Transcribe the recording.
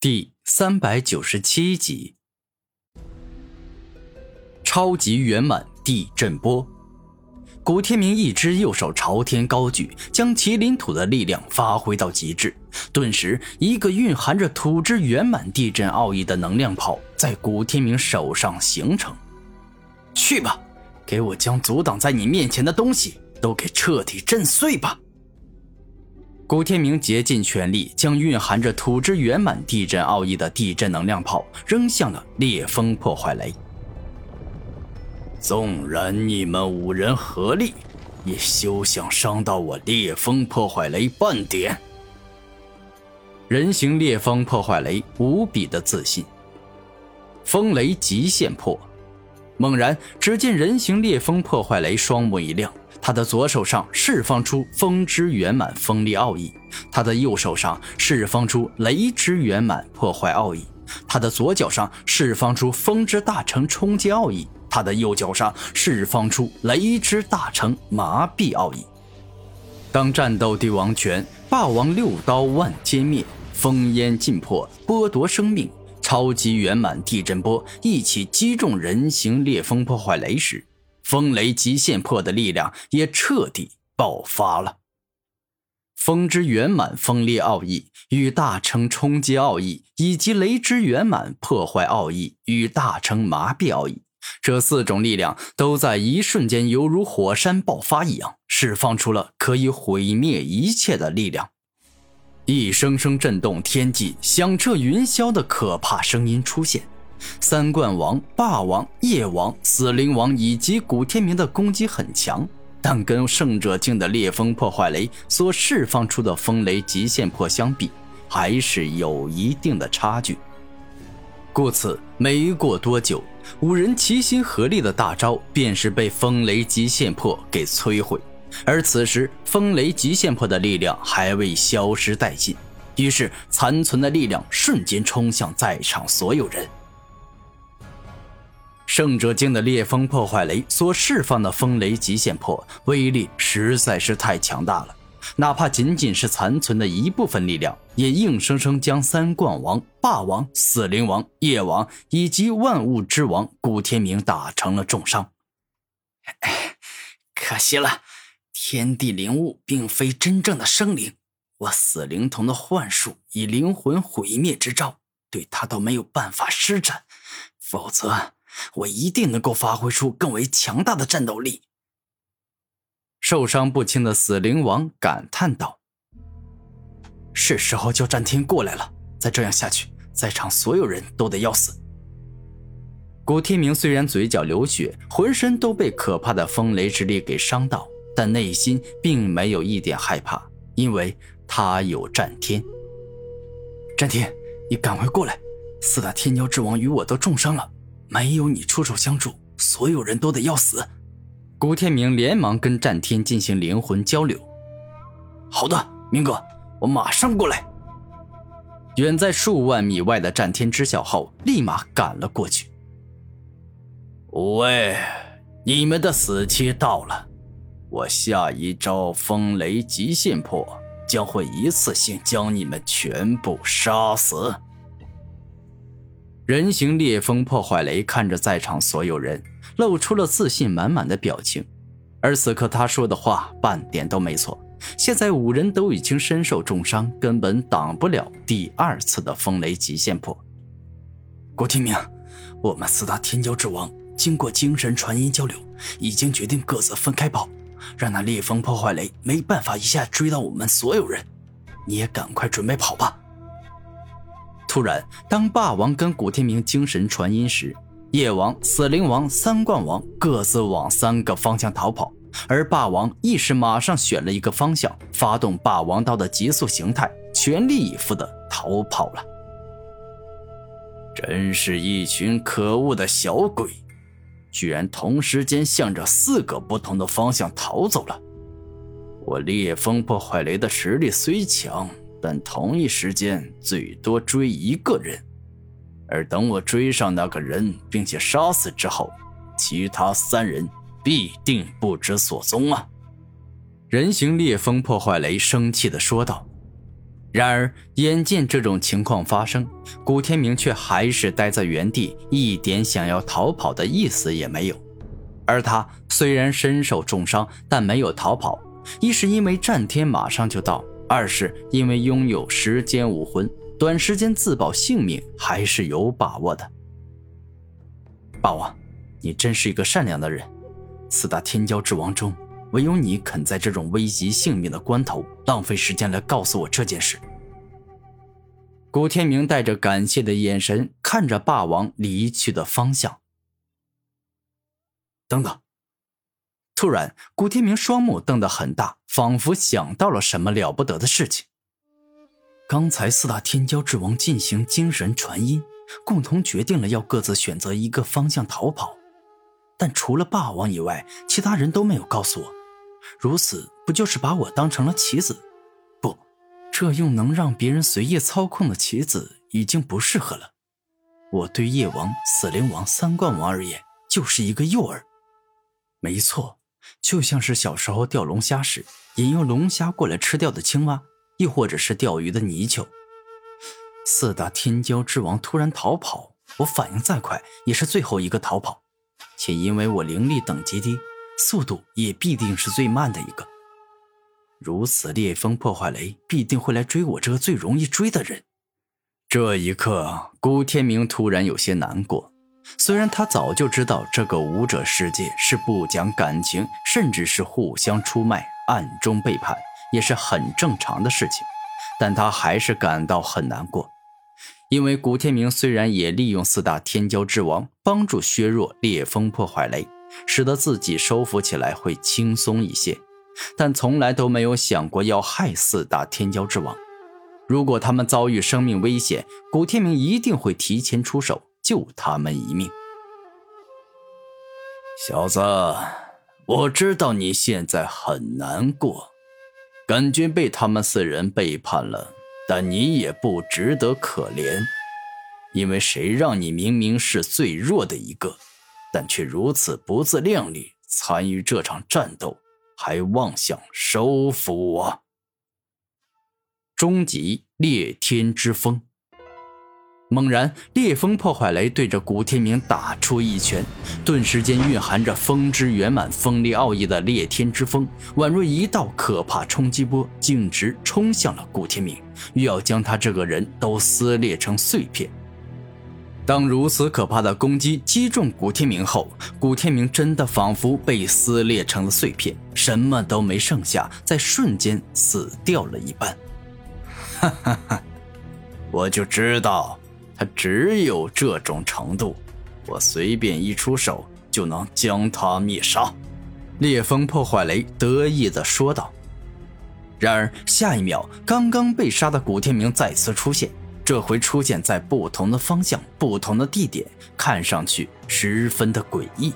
第三百九十七集，超级圆满地震波。古天明一只右手朝天高举，将麒麟土的力量发挥到极致，顿时，一个蕴含着土之圆满地震奥义的能量炮在古天明手上形成。去吧，给我将阻挡在你面前的东西都给彻底震碎吧！古天明竭尽全力，将蕴含着土之圆满地震奥义的地震能量炮扔向了烈风破坏雷。纵然你们五人合力，也休想伤到我烈风破坏雷半点。人形烈风破坏雷无比的自信。风雷极限破，猛然，只见人形烈风破坏雷双目一亮。他的左手上释放出风之圆满锋利奥义，他的右手上释放出雷之圆满破坏奥义，他的左脚上释放出风之大成冲击奥义，他的右脚上释放出雷之大成麻痹奥义。当战斗帝王拳、霸王六刀万歼灭、烽烟尽破、剥夺生命、超级圆满地震波一起击中人形烈风破坏雷时，风雷极限破的力量也彻底爆发了。风之圆满锋利奥义与大成冲击奥义，以及雷之圆满破坏奥义与大成麻痹奥义，这四种力量都在一瞬间犹如火山爆发一样，释放出了可以毁灭一切的力量。一声声震动天际、响彻云霄的可怕声音出现。三冠王、霸王、夜王、死灵王以及古天明的攻击很强，但跟圣者境的烈风破坏雷所释放出的风雷极限破相比，还是有一定的差距。故此，没过多久，五人齐心合力的大招便是被风雷极限破给摧毁。而此时，风雷极限破的力量还未消失殆尽，于是残存的力量瞬间冲向在场所有人。圣者境的烈风破坏雷所释放的风雷极限破威力实在是太强大了，哪怕仅仅是残存的一部分力量，也硬生生将三冠王、霸王、死灵王、夜王以及万物之王古天明打成了重伤。可惜了，天地灵物并非真正的生灵，我死灵童的幻术以灵魂毁灭之招，对他都没有办法施展，否则。我一定能够发挥出更为强大的战斗力。受伤不轻的死灵王感叹道：“是时候叫战天过来了。再这样下去，在场所有人都得要死。”古天明虽然嘴角流血，浑身都被可怕的风雷之力给伤到，但内心并没有一点害怕，因为他有战天。战天，你赶快过来！四大天骄之王与我都重伤了。没有你出手相助，所有人都得要死。古天明连忙跟战天进行灵魂交流。好的，明哥，我马上过来。远在数万米外的战天知晓后，立马赶了过去。五位，你们的死期到了，我下一招风雷极限破将会一次性将你们全部杀死。人形烈风破坏雷看着在场所有人，露出了自信满满的表情。而此刻他说的话半点都没错。现在五人都已经身受重伤，根本挡不了第二次的风雷极限破。郭天明，我们四大天骄之王经过精神传音交流，已经决定各自分开跑，让那烈风破坏雷没办法一下追到我们所有人。你也赶快准备跑吧。突然，当霸王跟古天明精神传音时，夜王、死灵王、三冠王各自往三个方向逃跑，而霸王亦是马上选了一个方向，发动霸王刀的极速形态，全力以赴的逃跑了。真是一群可恶的小鬼，居然同时间向着四个不同的方向逃走了。我烈风破坏雷的实力虽强。但同一时间最多追一个人，而等我追上那个人并且杀死之后，其他三人必定不知所踪啊！人形烈风破坏雷生气的说道。然而，眼见这种情况发生，古天明却还是待在原地，一点想要逃跑的意思也没有。而他虽然身受重伤，但没有逃跑，一是因为战天马上就到，二是因为拥有时间武魂，短时间自保性命还是有把握的。霸王，你真是一个善良的人。四大天骄之王中。唯有你肯在这种危及性命的关头浪费时间来告诉我这件事。古天明带着感谢的眼神看着霸王离去的方向。等等！突然，古天明双目瞪得很大，仿佛想到了什么了不得的事情。刚才四大天骄之王进行精神传音，共同决定了要各自选择一个方向逃跑，但除了霸王以外，其他人都没有告诉我。如此不就是把我当成了棋子？不，这用能让别人随意操控的棋子已经不适合了。我对夜王、死灵王、三冠王而言，就是一个诱饵。没错，就像是小时候钓龙虾时，引诱龙虾过来吃掉的青蛙，亦或者是钓鱼的泥鳅。四大天骄之王突然逃跑，我反应再快，也是最后一个逃跑，且因为我灵力等级低。速度也必定是最慢的一个。如此烈风破坏雷必定会来追我这个最容易追的人。这一刻，古天明突然有些难过。虽然他早就知道这个武者世界是不讲感情，甚至是互相出卖、暗中背叛，也是很正常的事情，但他还是感到很难过。因为古天明虽然也利用四大天骄之王帮助削弱烈风破坏雷。使得自己收服起来会轻松一些，但从来都没有想过要害四大天骄之王。如果他们遭遇生命危险，古天明一定会提前出手救他们一命。小子，我知道你现在很难过，感觉被他们四人背叛了，但你也不值得可怜，因为谁让你明明是最弱的一个。但却如此不自量力，参与这场战斗，还妄想收服我。终极裂天之风。猛然，烈风破坏雷对着古天明打出一拳，顿时间蕴含着风之圆满锋利奥义的裂天之风，宛若一道可怕冲击波，径直冲向了古天明，欲要将他这个人都撕裂成碎片。当如此可怕的攻击击中古天明后，古天明真的仿佛被撕裂成了碎片，什么都没剩下，在瞬间死掉了一般。哈哈哈，我就知道他只有这种程度，我随便一出手就能将他灭杀。烈风破坏雷得意地说道。然而下一秒，刚刚被杀的古天明再次出现。这回出现在不同的方向、不同的地点，看上去十分的诡异。